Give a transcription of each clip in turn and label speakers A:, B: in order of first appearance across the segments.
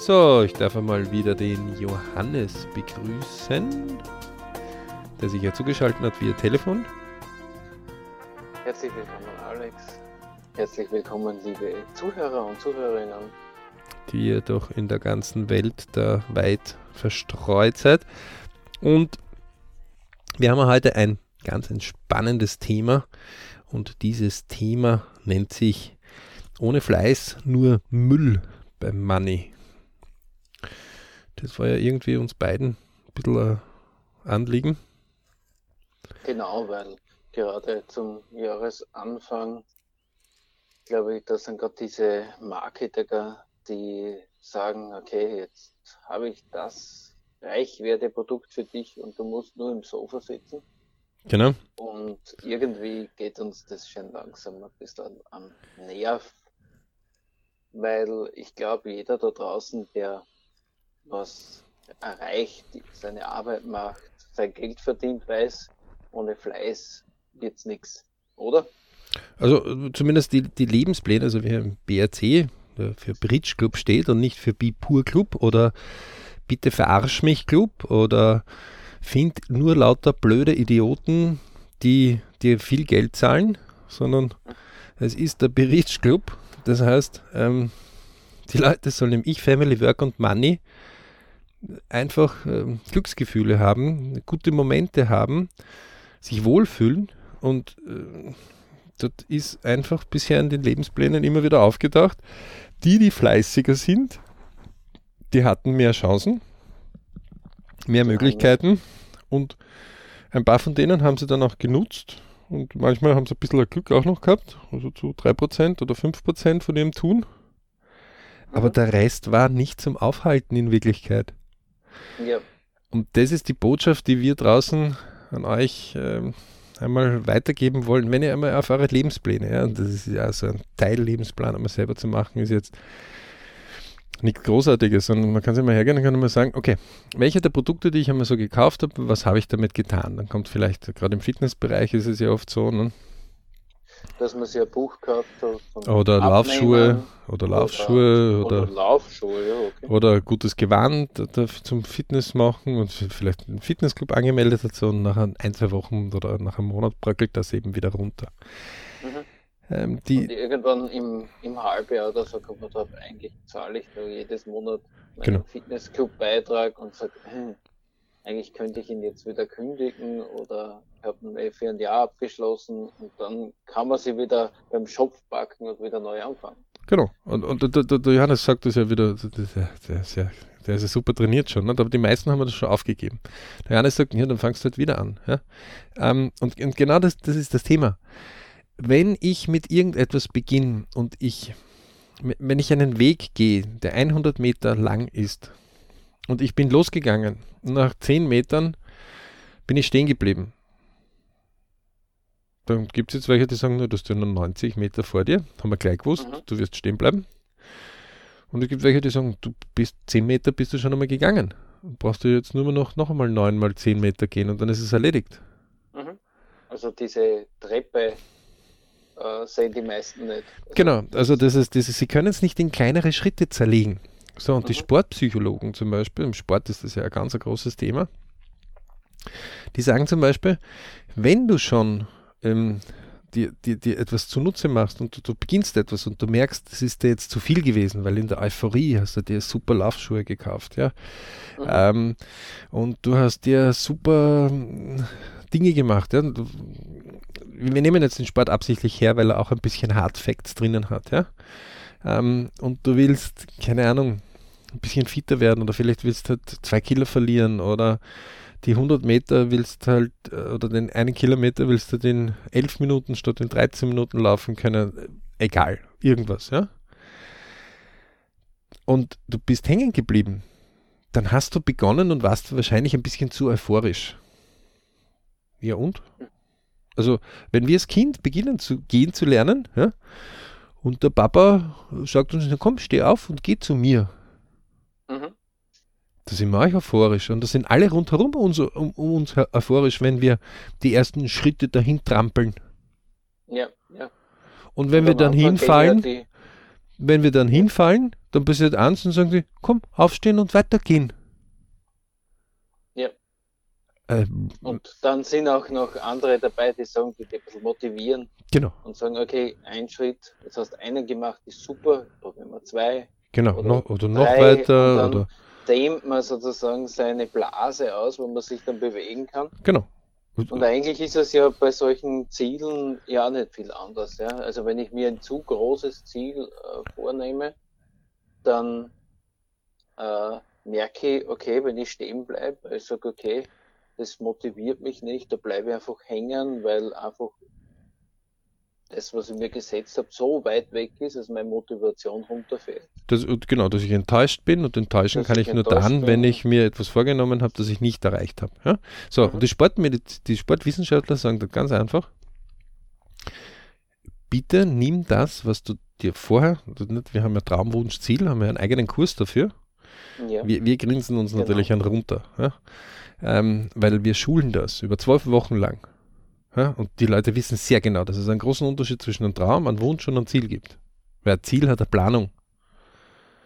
A: So, ich darf einmal wieder den Johannes begrüßen, der sich ja zugeschaltet hat via Telefon.
B: Herzlich willkommen, Alex. Herzlich willkommen, liebe Zuhörer und Zuhörerinnen.
A: Die ihr doch in der ganzen Welt da weit verstreut seid. Und wir haben heute ein ganz ein spannendes Thema. Und dieses Thema nennt sich ohne Fleiß nur Müll beim Money. Das war ja irgendwie uns beiden ein bisschen ein Anliegen.
B: Genau, weil gerade zum Jahresanfang glaube ich, das sind gerade diese Marketer, die sagen, okay, jetzt habe ich das Reichwerteprodukt für dich und du musst nur im Sofa sitzen.
A: Genau.
B: Und irgendwie geht uns das schon langsam ein bisschen am Nerv, weil ich glaube, jeder da draußen, der was erreicht, seine Arbeit macht, sein Geld verdient, weiß, ohne Fleiß wird es nichts, oder?
A: Also zumindest die, die Lebenspläne, also wir haben BRC, der für Bridge Club steht und nicht für Bipur Club oder Bitte verarsch mich Club oder find nur lauter blöde Idioten, die dir viel Geld zahlen, sondern es ist der Bridge Club. Das heißt, ähm, die Leute sollen im Ich, Family, Work und Money einfach äh, Glücksgefühle haben, gute Momente haben, sich wohlfühlen und äh, das ist einfach bisher in den Lebensplänen immer wieder aufgedacht. Die, die fleißiger sind, die hatten mehr Chancen, mehr Möglichkeiten und ein paar von denen haben sie dann auch genutzt und manchmal haben sie ein bisschen Glück auch noch gehabt, also zu 3% oder 5% von ihrem Tun. Aber mhm. der Rest war nicht zum Aufhalten in Wirklichkeit. Ja. Und das ist die Botschaft, die wir draußen an euch äh, einmal weitergeben wollen, wenn ihr einmal auf eure Lebenspläne, ja, und das ist ja so ein Teil Lebensplan, einmal selber zu machen, ist jetzt nichts Großartiges, sondern man kann sich mal hergehen und kann mal sagen, okay, welche der Produkte, die ich einmal so gekauft habe, was habe ich damit getan? Dann kommt vielleicht, gerade im Fitnessbereich ist es ja oft so, ne?
B: Dass man sich ein Buch kauft.
A: Oder Laufschuhe oder Laufschuhe oder,
B: oder, Laufschuhe, ja, okay.
A: oder gutes Gewand zum Fitness machen und vielleicht einen Fitnessclub angemeldet hat so und nach ein, zwei Wochen oder nach einem Monat bröckelt das eben wieder runter.
B: Mhm. Ähm, die und irgendwann im, im Halbjahr oder so kommt man drauf, eigentlich zahle ich da jedes Monat meinen genau. Fitnessclub-Beitrag und sage, hm, eigentlich könnte ich ihn jetzt wieder kündigen oder habe ihn für ein Jahr abgeschlossen und dann kann man sie wieder beim Schopf packen und wieder neu anfangen.
A: Genau. Und, und der, der, Johannes sagt das ja wieder, der, der, ist ja, der ist ja super trainiert schon, ne? aber die meisten haben das schon aufgegeben. Der Johannes sagt, ja, dann fangst du halt wieder an. Ja? Ähm, und, und genau das, das ist das Thema. Wenn ich mit irgendetwas beginne und ich, wenn ich einen Weg gehe, der 100 Meter lang ist, und ich bin losgegangen. Nach 10 Metern bin ich stehen geblieben. Dann gibt es jetzt welche, die sagen, du hast ja nur 90 Meter vor dir, haben wir gleich gewusst, mhm. du wirst stehen bleiben. Und es gibt welche, die sagen, du bist 10 Meter, bist du schon einmal gegangen. Brauchst du jetzt nur noch, noch einmal 9 mal 10 Meter gehen und dann ist es erledigt.
B: Mhm. Also diese Treppe äh, sehen die meisten nicht.
A: Also genau, also das ist, das ist, sie können es nicht in kleinere Schritte zerlegen. So, und mhm. die Sportpsychologen zum Beispiel, im Sport ist das ja ein ganz ein großes Thema, die sagen zum Beispiel, wenn du schon ähm, dir, dir, dir etwas zunutze machst und du, du, beginnst etwas und du merkst, das ist dir jetzt zu viel gewesen, weil in der Euphorie hast du dir super Laufschuhe gekauft, ja. Mhm. Ähm, und du hast dir super hm, Dinge gemacht, ja. Du, wir nehmen jetzt den Sport absichtlich her, weil er auch ein bisschen Hard Facts drinnen hat, ja. Ähm, und du willst, keine Ahnung, ein bisschen fitter werden oder vielleicht willst du halt zwei Kilo verlieren oder die 100 Meter willst halt äh, oder den einen Kilometer willst du den 11 Minuten statt in 13 Minuten laufen können. Egal, irgendwas, ja. Und du bist hängen geblieben. Dann hast du begonnen und warst wahrscheinlich ein bisschen zu euphorisch. Ja und? Also, wenn wir als Kind beginnen zu gehen zu lernen, ja, und der Papa sagt uns, komm, steh auf und geh zu mir. Mhm. Da sind wir auch euphorisch. Und da sind alle rundherum uns, um, um uns euphorisch, wenn wir die ersten Schritte dahin trampeln.
B: Ja, ja.
A: Und wenn und wir dann hinfallen,
B: die,
A: wenn wir dann hinfallen, dann passiert eins und sagen sie, komm, aufstehen und weitergehen.
B: Ja. Ähm, und dann sind auch noch andere dabei, die sagen, die, die ein bisschen motivieren.
A: Genau.
B: Und sagen, okay, ein Schritt, jetzt hast du einen gemacht, ist super, probieren wir zwei.
A: Genau, oder noch, oder noch weiter.
B: Und
A: dann oder
B: dehnt man sozusagen seine Blase aus, wo man sich dann bewegen kann.
A: Genau.
B: Und eigentlich ist es ja bei solchen Zielen ja nicht viel anders. Ja? Also wenn ich mir ein zu großes Ziel äh, vornehme, dann äh, merke ich, okay, wenn ich stehen bleibe, ich sage, okay, das motiviert mich nicht, da bleibe ich einfach hängen, weil einfach das, was ich mir gesetzt habe, so weit weg ist, dass meine Motivation runterfällt.
A: Das, genau, dass ich enttäuscht bin und enttäuschen dass kann ich, ich nur dann, bin. wenn ich mir etwas vorgenommen habe, das ich nicht erreicht habe. Ja? So, mhm. und die, Sportmediz die Sportwissenschaftler sagen das ganz einfach. Bitte nimm das, was du dir vorher, wir haben ja Traumwunsch, Ziel, haben wir einen eigenen Kurs dafür. Ja. Wir, wir, grinsen uns genau. natürlich an runter, ja? ähm, weil wir schulen das über zwölf Wochen lang. Und die Leute wissen sehr genau, dass es einen großen Unterschied zwischen einem Traum, einem Wunsch und einem Ziel gibt. Weil ein Ziel hat eine Planung.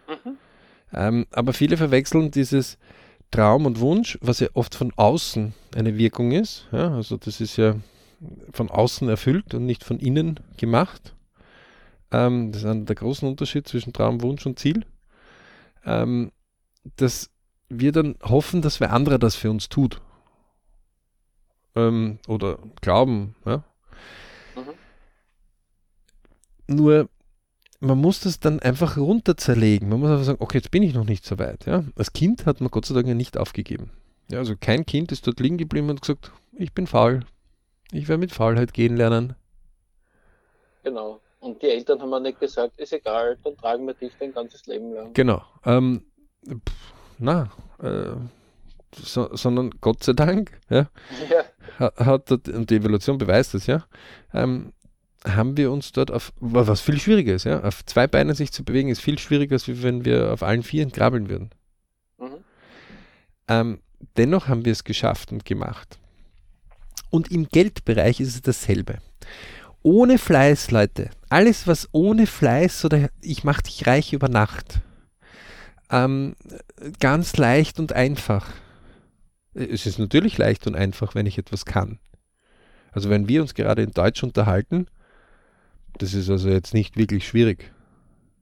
A: Mhm. Ähm, aber viele verwechseln dieses Traum und Wunsch, was ja oft von außen eine Wirkung ist. Ja, also das ist ja von außen erfüllt und nicht von innen gemacht. Ähm, das ist ein, der große Unterschied zwischen Traum, Wunsch und Ziel. Ähm, dass wir dann hoffen, dass wer anderer das für uns tut ähm, oder glauben. Ja? Mhm. Nur man muss das dann einfach runter zerlegen. Man muss einfach sagen, okay, jetzt bin ich noch nicht so weit. Ja? Als Kind hat man Gott sei Dank ja nicht aufgegeben. Ja, also kein Kind ist dort liegen geblieben und gesagt, ich bin faul. Ich werde mit Faulheit gehen lernen.
B: Genau. Und die Eltern haben mir nicht gesagt, ist egal, dann tragen wir dich dein ganzes Leben lang.
A: Genau. Ähm, pff, na, äh, so, sondern Gott sei Dank, ja, ja. hat, und die Evolution beweist das, ja, ähm, haben wir uns dort auf, was viel schwieriger ist, ja, auf zwei Beinen sich zu bewegen, ist viel schwieriger, als wenn wir auf allen vier krabbeln würden. Mhm. Ähm, dennoch haben wir es geschafft und gemacht. Und im Geldbereich ist es dasselbe. Ohne Fleiß, Leute, alles was ohne Fleiß oder ich mache dich reich über Nacht, ähm, ganz leicht und einfach es ist natürlich leicht und einfach, wenn ich etwas kann. Also wenn wir uns gerade in Deutsch unterhalten, das ist also jetzt nicht wirklich schwierig.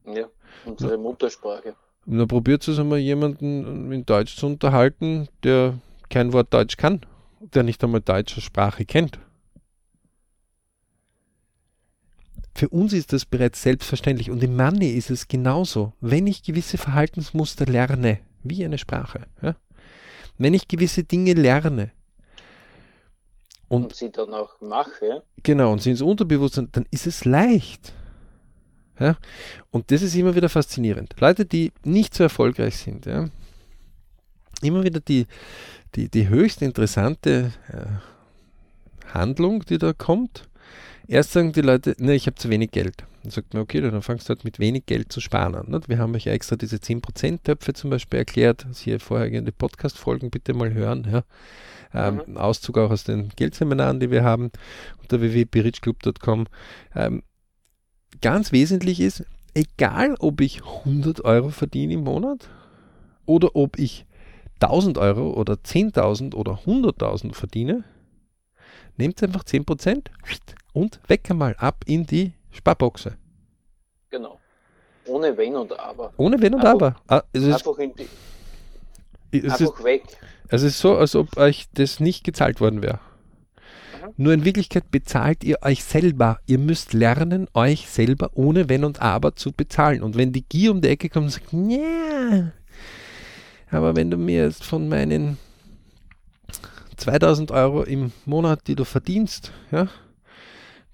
B: Ja, unsere Muttersprache.
A: Und dann probiert es einmal jemanden in Deutsch zu unterhalten, der kein Wort Deutsch kann, der nicht einmal deutsche Sprache kennt. Für uns ist das bereits selbstverständlich und im Money ist es genauso. Wenn ich gewisse Verhaltensmuster lerne, wie eine Sprache, ja, wenn ich gewisse Dinge lerne
B: und, und sie dann auch mache,
A: genau, und sie ins Unterbewusstsein, dann ist es leicht. Ja? Und das ist immer wieder faszinierend. Leute, die nicht so erfolgreich sind, ja, immer wieder die, die, die höchst interessante äh, Handlung, die da kommt. Erst sagen die Leute, ne, ich habe zu wenig Geld. Dann sagt man, okay, dann fangst du halt mit wenig Geld zu sparen an. Nicht? Wir haben euch ja extra diese 10%-Töpfe zum Beispiel erklärt. Also hier vorhergehende Podcast-Folgen bitte mal hören. Ja. Ähm, mhm. Auszug auch aus den Geldseminaren, die wir haben unter www.berichclub.com. Ähm, ganz wesentlich ist, egal ob ich 100 Euro verdiene im Monat oder ob ich 1000 Euro oder 10.000 oder 100.000 verdiene, nehmt einfach 10% und weg einmal ab in die Sparboxe.
B: Genau. Ohne Wenn und Aber.
A: Ohne Wenn und einfach, Aber.
B: Es ist, einfach in die, einfach
A: ist, weg. Es ist so, als ob euch das nicht gezahlt worden wäre. Mhm. Nur in Wirklichkeit bezahlt ihr euch selber. Ihr müsst lernen, euch selber ohne Wenn und Aber zu bezahlen. Und wenn die Gier um die Ecke kommt und sagt, ja, aber wenn du mir jetzt von meinen 2000 Euro im Monat, die du verdienst, ja,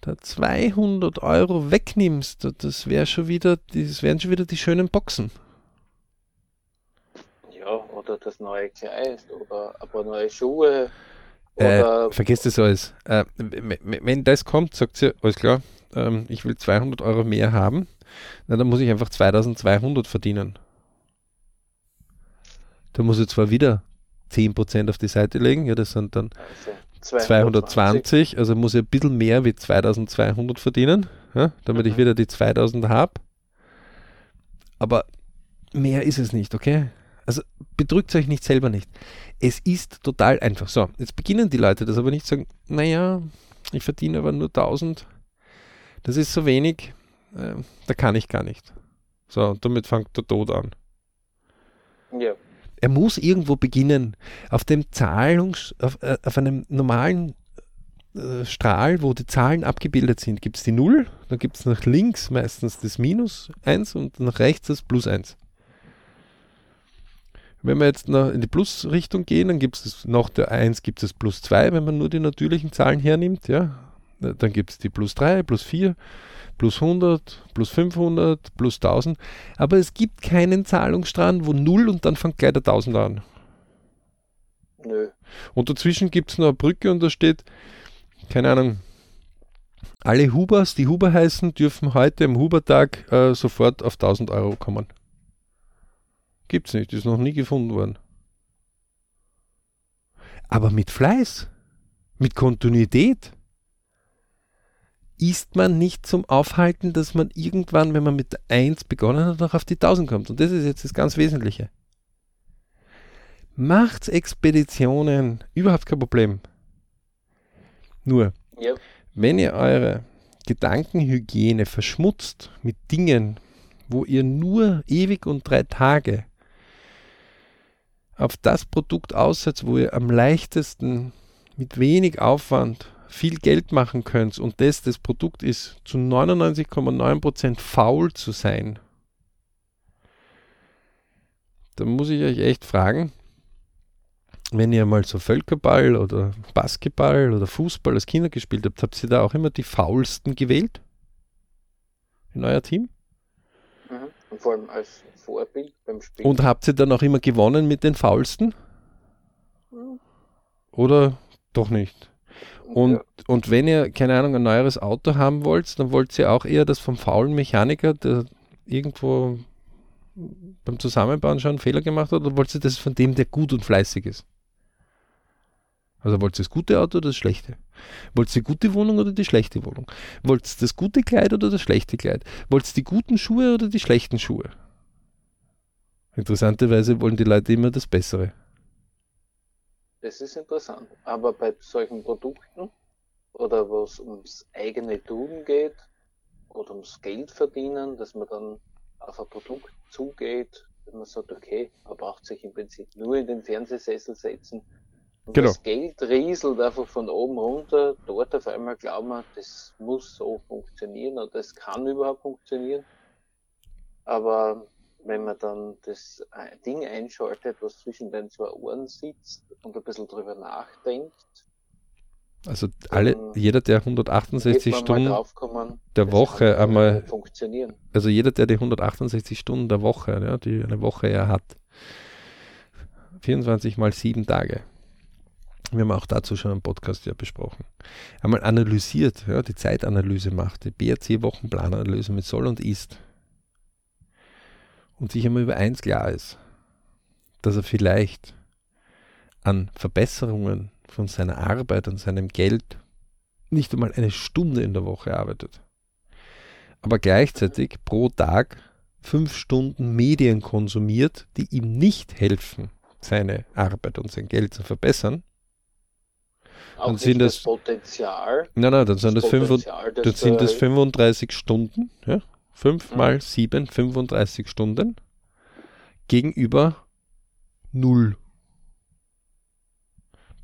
A: da 200 Euro wegnimmst, das wäre schon wieder, das wären schon wieder die schönen Boxen.
B: Ja, oder das neue Kleid oder ein paar neue Schuhe.
A: Äh, vergesst das alles. Äh, wenn das kommt, sagt sie, alles klar, ähm, ich will 200 Euro mehr haben, na, dann muss ich einfach 2200 verdienen. Da muss ich zwar wieder 10% auf die Seite legen, ja, das sind dann also 220, also muss ich ein bisschen mehr wie 2200 verdienen, ja, damit mhm. ich wieder die 2000 habe. Aber mehr ist es nicht, okay? Also bedrückt euch nicht selber nicht. Es ist total einfach. So, jetzt beginnen die Leute das aber nicht sagen, naja, ich verdiene aber nur 1000. Das ist so wenig, äh, da kann ich gar nicht. So, damit fängt der Tod an. Ja. Er muss irgendwo beginnen. Auf dem Zahlungs-, auf, äh, auf einem normalen äh, Strahl, wo die Zahlen abgebildet sind, gibt es die 0, dann gibt es nach links meistens das Minus 1 und nach rechts das Plus 1. Wenn wir jetzt in die Plus-Richtung gehen, dann gibt es nach der 1 gibt es plus 2, wenn man nur die natürlichen Zahlen hernimmt, ja. Dann gibt es die plus 3, plus 4, plus 100, plus 500, plus 1000. Aber es gibt keinen Zahlungsstrang, wo 0 und dann fängt gleich der 1000 an. Nö. Und dazwischen gibt es noch eine Brücke und da steht, keine Ahnung, alle Hubers, die Huber heißen, dürfen heute am Hubertag äh, sofort auf 1000 Euro kommen. Gibt's nicht, ist noch nie gefunden worden. Aber mit Fleiß, mit Kontinuität, ist man nicht zum Aufhalten, dass man irgendwann, wenn man mit der 1 begonnen hat, noch auf die 1000 kommt. Und das ist jetzt das ganz Wesentliche. Macht Expeditionen, überhaupt kein Problem. Nur, ja. wenn ihr eure Gedankenhygiene verschmutzt mit Dingen, wo ihr nur ewig und drei Tage auf das Produkt aussetzt, wo ihr am leichtesten mit wenig Aufwand viel Geld machen könnt und das das Produkt ist, zu 99,9% faul zu sein, dann muss ich euch echt fragen, wenn ihr mal so Völkerball oder Basketball oder Fußball als Kinder gespielt habt, habt ihr da auch immer die faulsten gewählt? In euer Team?
B: Mhm. Und vor allem als Vorbild beim Spiel.
A: Und habt ihr dann auch immer gewonnen mit den faulsten? Mhm. Oder doch nicht? Und, ja. und wenn ihr, keine Ahnung, ein neueres Auto haben wollt, dann wollt ihr auch eher das vom faulen Mechaniker, der irgendwo beim Zusammenbauen schon einen Fehler gemacht hat, oder wollt ihr das von dem, der gut und fleißig ist? Also wollt ihr das gute Auto oder das schlechte? Wollt ihr die gute Wohnung oder die schlechte Wohnung? Wollt ihr das gute Kleid oder das schlechte Kleid? Wollt ihr die guten Schuhe oder die schlechten Schuhe? Interessanterweise wollen die Leute immer das Bessere.
B: Das ist interessant. Aber bei solchen Produkten oder wo es ums eigene Tun geht oder ums Geld verdienen, dass man dann auf ein Produkt zugeht, wenn man sagt, okay, man braucht sich im Prinzip nur in den Fernsehsessel setzen und genau. das Geld rieselt einfach von oben runter. Dort auf einmal glauben wir, das muss so funktionieren oder das kann überhaupt funktionieren. Aber wenn man dann das äh, Ding einschaltet, was zwischen den zwei Ohren sitzt und ein bisschen drüber nachdenkt.
A: Also alle, jeder, der 168 Stunden der Woche einmal
B: funktionieren.
A: Also jeder, der die 168 Stunden der Woche, ja, die eine Woche ja hat, 24 mal 7 Tage. Wir haben auch dazu schon einen Podcast ja besprochen. Einmal analysiert, ja, die Zeitanalyse macht, die BRC-Wochenplananalyse mit Soll und Ist und sich einmal über eins klar ist, dass er vielleicht an Verbesserungen von seiner Arbeit, an seinem Geld nicht einmal eine Stunde in der Woche arbeitet, aber gleichzeitig pro Tag fünf Stunden Medien konsumiert, die ihm nicht helfen, seine Arbeit und sein Geld zu verbessern.
B: Auch dann sind das, das Potenzial.
A: Nein, nein, dann sind das, das, dann sind das 35 Stunden, ja, 5 mal 7, 35 Stunden gegenüber 0.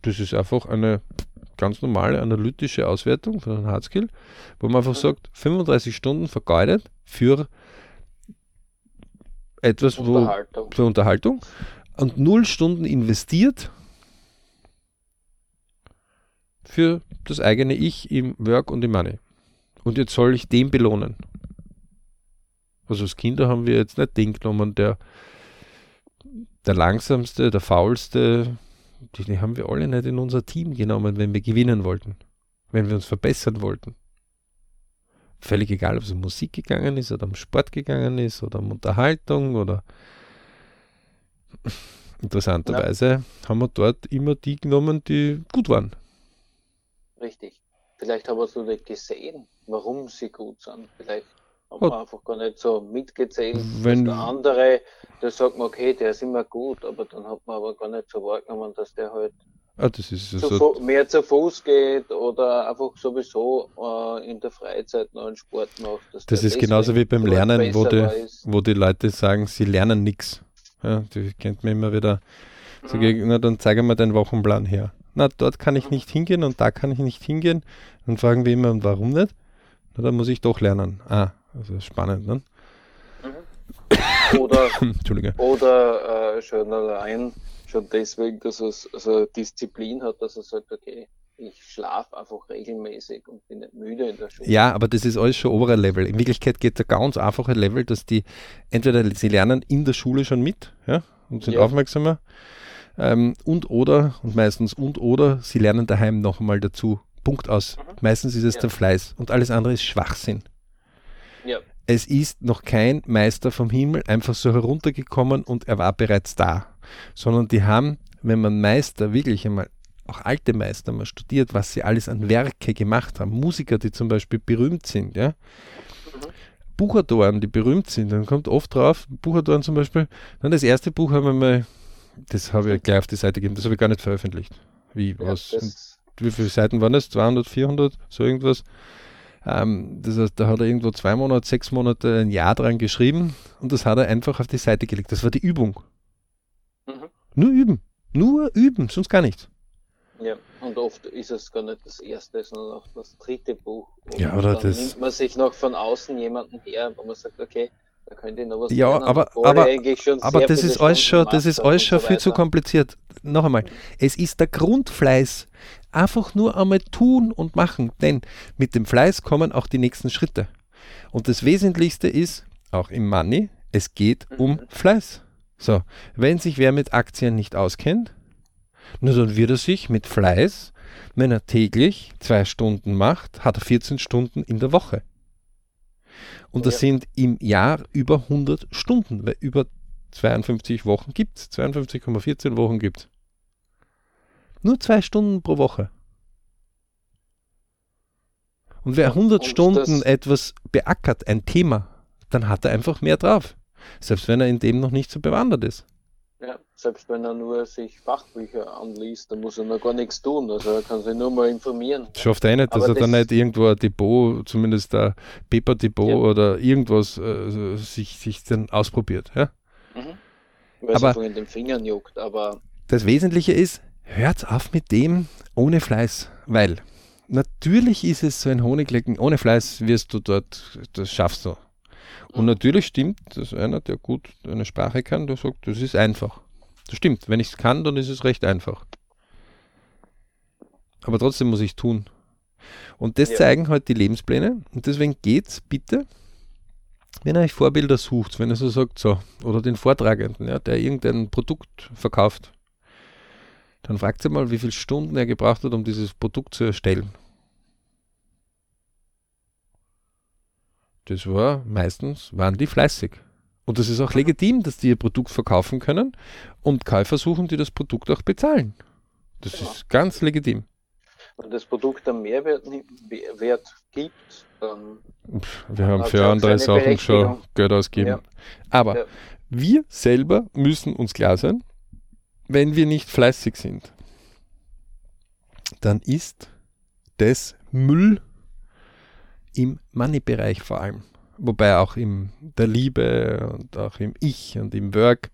A: Das ist einfach eine ganz normale analytische Auswertung von einem Hardskill, wo man einfach mhm. sagt, 35 Stunden vergeudet für etwas, wo für Unterhaltung und 0 Stunden investiert für das eigene Ich im Work und im Money. Und jetzt soll ich den belohnen. Also als Kinder haben wir jetzt nicht den genommen, der, der langsamste, der faulste, die haben wir alle nicht in unser Team genommen, wenn wir gewinnen wollten, wenn wir uns verbessern wollten. Völlig egal, ob es um Musik gegangen ist oder um Sport gegangen ist oder um Unterhaltung oder interessanterweise ja. haben wir dort immer die genommen, die gut waren.
B: Richtig. Vielleicht haben wir es nur nicht gesehen, warum sie gut sind. Vielleicht Hat man einfach gar nicht so mitgezählt. Wenn der andere, der sagt man, okay, der ist immer gut, aber dann hat man aber gar nicht so wahrgenommen, dass der halt
A: ah, das ist
B: zu so mehr zu Fuß geht oder einfach sowieso äh, in der Freizeit noch einen Sport macht.
A: Das ist genauso wie beim Lernen, wo die, wo die Leute sagen, sie lernen nichts. Ja, die kennt man immer wieder. Sag ich, na, dann zeige mir deinen Wochenplan her. Na, dort kann ich nicht hingehen und da kann ich nicht hingehen. Dann fragen wir immer, warum nicht? Na, dann muss ich doch lernen. Ah, also spannend, ne?
B: Mhm. Oder, oder äh, schon allein, schon deswegen, dass es also Disziplin hat, dass er sagt, okay, ich schlafe einfach regelmäßig und bin nicht müde in der Schule.
A: Ja, aber das ist alles schon oberer Level. In Wirklichkeit geht es ein ganz einfacher Level, dass die entweder sie lernen in der Schule schon mit ja, und sind ja. aufmerksamer ähm, und oder, und meistens und oder, sie lernen daheim noch einmal dazu. Punkt aus. Mhm. Meistens ist es ja. der Fleiß und alles andere ist Schwachsinn. Ja. Es ist noch kein Meister vom Himmel einfach so heruntergekommen und er war bereits da, sondern die haben, wenn man Meister wirklich einmal auch alte Meister mal studiert, was sie alles an Werke gemacht haben. Musiker, die zum Beispiel berühmt sind, ja. Mhm. Buchautoren, die berühmt sind, dann kommt oft drauf, Buchautoren zum Beispiel, dann das erste Buch haben wir mal, das habe ich gleich auf die Seite gegeben, das habe ich gar nicht veröffentlicht. Wie, ja, was, wie viele Seiten waren das? 200, 400, so irgendwas. Ähm, das heißt, da hat er irgendwo zwei Monate, sechs Monate, ein Jahr dran geschrieben und das hat er einfach auf die Seite gelegt. Das war die Übung. Mhm. Nur üben. Nur üben, sonst gar nichts.
B: Ja, und oft ist es gar nicht das erste, sondern auch das dritte Buch.
A: Und ja, oder
B: dann
A: das.
B: nimmt man sich noch von außen jemanden her, wo man sagt, okay, da könnte ich noch was
A: Ja, lernen, aber, aber, aber das ist alles schon, das ist alles schon viel zu kompliziert. Noch einmal, es ist der Grundfleiß. Einfach nur einmal tun und machen, denn mit dem Fleiß kommen auch die nächsten Schritte. Und das Wesentlichste ist, auch im Money, es geht um mhm. Fleiß. So, wenn sich wer mit Aktien nicht auskennt, nur dann wird er sich mit Fleiß, wenn er täglich zwei Stunden macht, hat er 14 Stunden in der Woche. Und das ja. sind im Jahr über 100 Stunden, weil über 52 Wochen gibt es, 52,14 Wochen gibt es. Nur zwei Stunden pro Woche. Und wer 100 und Stunden etwas beackert, ein Thema, dann hat er einfach mehr drauf. Selbst wenn er in dem noch nicht so bewandert ist.
B: Ja, selbst wenn er nur sich Fachbücher anliest, dann muss er noch gar nichts tun. Also er kann sich nur mal informieren.
A: Schafft er nicht, dass Aber er dann nicht irgendwo ein Depot, zumindest ein Paper-Depot ja. oder irgendwas äh, sich, sich dann ausprobiert. Ja? Mhm.
B: Weil aber es in den Fingern juckt. Aber
A: das Wesentliche ist, hört auf mit dem ohne Fleiß, weil natürlich ist es so ein Honiglecken, ohne Fleiß wirst du dort, das schaffst du. Und natürlich stimmt, dass einer, der gut eine Sprache kann, der sagt, das ist einfach. Das stimmt. Wenn ich es kann, dann ist es recht einfach. Aber trotzdem muss ich es tun. Und das ja. zeigen halt die Lebenspläne. Und deswegen geht's bitte, wenn ihr euch Vorbilder sucht, wenn ihr so sagt, so, oder den Vortragenden, ja, der irgendein Produkt verkauft, dann fragt sie mal, wie viele Stunden er gebraucht hat, um dieses Produkt zu erstellen. Das war meistens, waren die fleißig. Und das ist auch legitim, dass die ihr Produkt verkaufen können und Käufer suchen, die das Produkt auch bezahlen. Das genau. ist ganz legitim.
B: Wenn das Produkt einen Mehrwert Wert gibt, dann.
A: Wir haben für andere Sachen schon Geld ausgegeben. Ja. Aber ja. wir selber müssen uns klar sein, wenn wir nicht fleißig sind, dann ist das Müll im Money-Bereich vor allem. Wobei auch in der Liebe und auch im Ich und im Work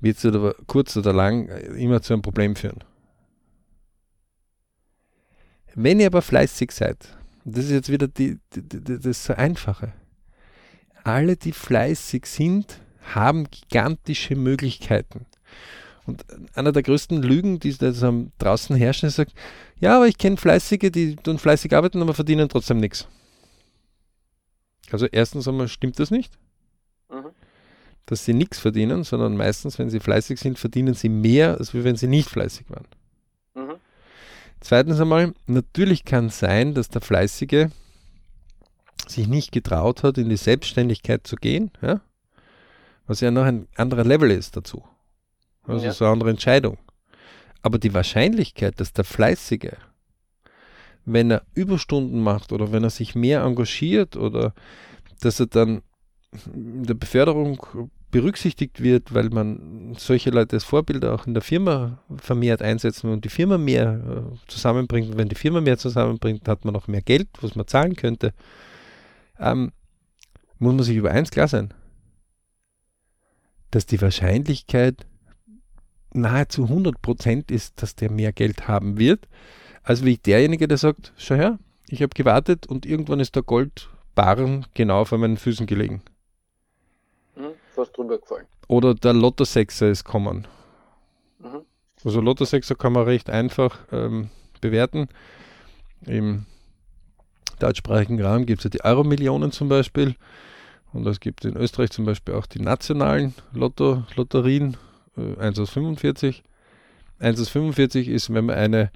A: wird es kurz oder lang immer zu einem Problem führen. Wenn ihr aber fleißig seid, das ist jetzt wieder die, die, die, das Einfache. Alle, die fleißig sind, haben gigantische Möglichkeiten. Und einer der größten Lügen, die da draußen herrschen, ist, sagt, ja, aber ich kenne Fleißige, die tun fleißig arbeiten, aber verdienen trotzdem nichts. Also erstens einmal stimmt das nicht, mhm. dass sie nichts verdienen, sondern meistens, wenn sie fleißig sind, verdienen sie mehr, als wenn sie nicht fleißig waren. Mhm. Zweitens einmal, natürlich kann es sein, dass der Fleißige sich nicht getraut hat, in die Selbstständigkeit zu gehen, ja? was ja noch ein anderer Level ist dazu. Also ja. so eine andere Entscheidung. Aber die Wahrscheinlichkeit, dass der Fleißige, wenn er Überstunden macht oder wenn er sich mehr engagiert oder dass er dann in der Beförderung berücksichtigt wird, weil man solche Leute als Vorbilder auch in der Firma vermehrt einsetzen und die Firma mehr äh, zusammenbringt. Und wenn die Firma mehr zusammenbringt, hat man auch mehr Geld, was man zahlen könnte. Ähm, muss man sich über eins klar sein, dass die Wahrscheinlichkeit nahezu 100% ist, dass der mehr Geld haben wird, als wie derjenige, der sagt, schau her, ich habe gewartet und irgendwann ist der Goldbarren genau vor meinen Füßen gelegen.
B: Mhm, fast drüber gefallen.
A: Oder der Lotto-Sechser ist kommen. Mhm. Also Lotto-Sechser kann man recht einfach ähm, bewerten. Im deutschsprachigen Raum gibt es ja die Euro-Millionen zum Beispiel. Und es gibt in Österreich zum Beispiel auch die nationalen Lotto Lotterien, äh, 1 aus 45. 1 aus 45 ist, wenn man eine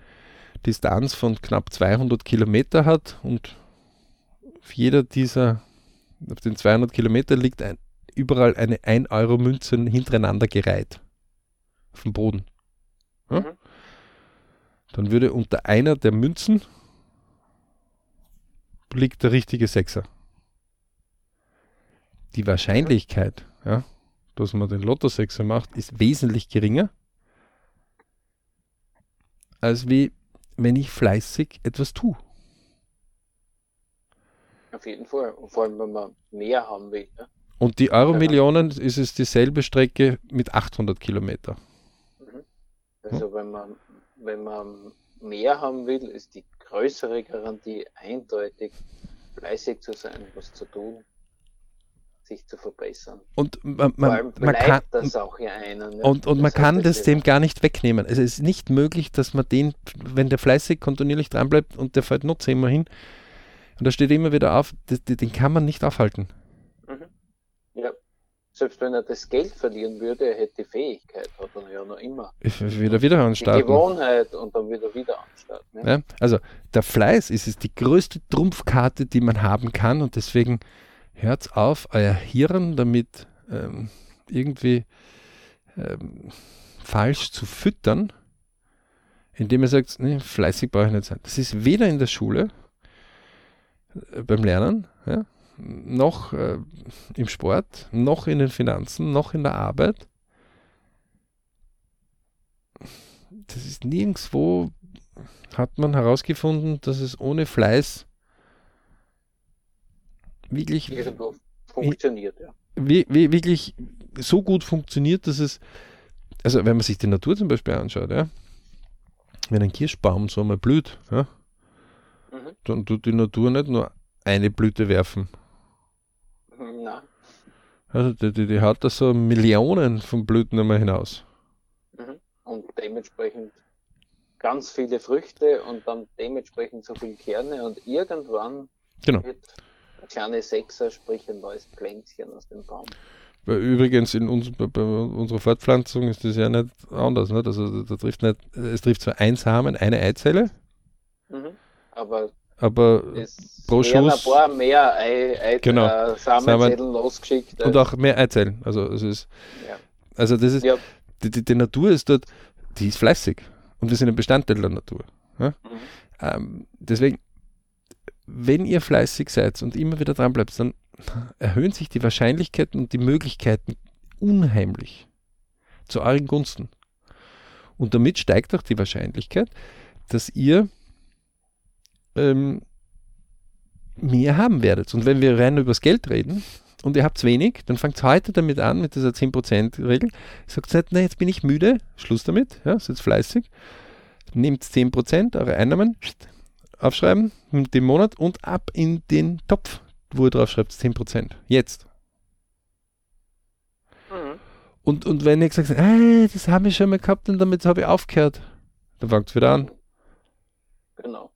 A: Distanz von knapp 200 Kilometer hat und auf jeder dieser, auf den 200 Kilometer liegt ein, überall eine 1-Euro-Münze hintereinander gereiht. Auf dem Boden. Ja? Mhm. Dann würde unter einer der Münzen liegt der richtige Sechser. Die Wahrscheinlichkeit, ja, dass man den Lotto-Sechser macht, ist wesentlich geringer, als wie wenn ich fleißig etwas tue.
B: Auf jeden Fall. vor allem, wenn man mehr haben will. Ja?
A: Und die Euro-Millionen ist es dieselbe Strecke mit 800 Kilometer.
B: Mhm. Also hm? wenn man, wenn man mehr haben will, ist die größere Garantie eindeutig fleißig zu sein, was zu tun, sich zu verbessern.
A: Und man, man, man kann
B: das auch ja einen.
A: Ja? Und, und man kann das dem gar nicht wegnehmen. Es ist nicht möglich, dass man den, wenn der fleißig kontinuierlich dranbleibt und der fällt nur zehnmal hin und da steht immer wieder auf, den kann man nicht aufhalten.
B: Mhm. Ja. Selbst wenn er das Geld verlieren würde, er hätte die Fähigkeit, hat er ja noch immer.
A: Wieder wieder anstarten.
B: Die Gewohnheit und dann wieder wieder anstarten.
A: Ja? ja? also der Fleiß ist, ist die größte Trumpfkarte, die man haben kann und deswegen hört auf, euer Hirn damit ähm, irgendwie ähm, falsch zu füttern, indem ihr sagt, nee, fleißig brauche ich nicht sein. Das ist weder in der Schule äh, beim Lernen, ja, noch äh, im Sport, noch in den Finanzen, noch in der Arbeit. Das ist nirgendwo, hat man herausgefunden, dass es ohne Fleiß wirklich
B: funktioniert, ja.
A: wirklich so gut funktioniert, dass es, also wenn man sich die Natur zum Beispiel anschaut, ja, wenn ein Kirschbaum so einmal blüht, ja, mhm. dann tut die Natur nicht nur eine Blüte werfen.
B: Nein.
A: Also die, die, die hat da so Millionen von Blüten einmal hinaus.
B: Mhm. Und dementsprechend ganz viele Früchte und dann dementsprechend so viele Kerne und irgendwann
A: genau.
B: wird kleine Sechser, sprich ein neues Pflänzchen aus dem Baum.
A: Übrigens in uns, bei unserer Fortpflanzung ist das ja nicht anders. Nicht? Also da trifft nicht, es trifft zwar ein Samen, eine Eizelle,
B: mhm, aber,
A: aber pro Schuss
B: ein paar mehr Ei, Ei,
A: genau,
B: äh, Samenzellen Samen losgeschickt.
A: Und auch mehr Eizellen. Also es ist, ja. also das ist, ja. die, die, die, Natur ist dort, die ist fleißig und wir sind ein Bestandteil der Natur. Ja? Mhm. Ähm, deswegen wenn ihr fleißig seid und immer wieder dran bleibt, dann erhöhen sich die Wahrscheinlichkeiten und die Möglichkeiten unheimlich zu euren Gunsten. Und damit steigt auch die Wahrscheinlichkeit, dass ihr ähm, mehr haben werdet. Und wenn wir rein über das Geld reden und ihr habt wenig, dann fangt heute damit an, mit dieser 10%-Regel. Sagt nicht, na, jetzt bin ich müde, Schluss damit, ja, seid fleißig, nehmt 10% eure Einnahmen, aufschreiben, den Monat und ab in den Topf, wo ihr drauf schreibt, 10%. Jetzt. Mhm. Und, und wenn ihr gesagt habt, hey, das habe ich schon mal gehabt und damit habe ich aufgehört, dann fangt es wieder an.
B: Genau.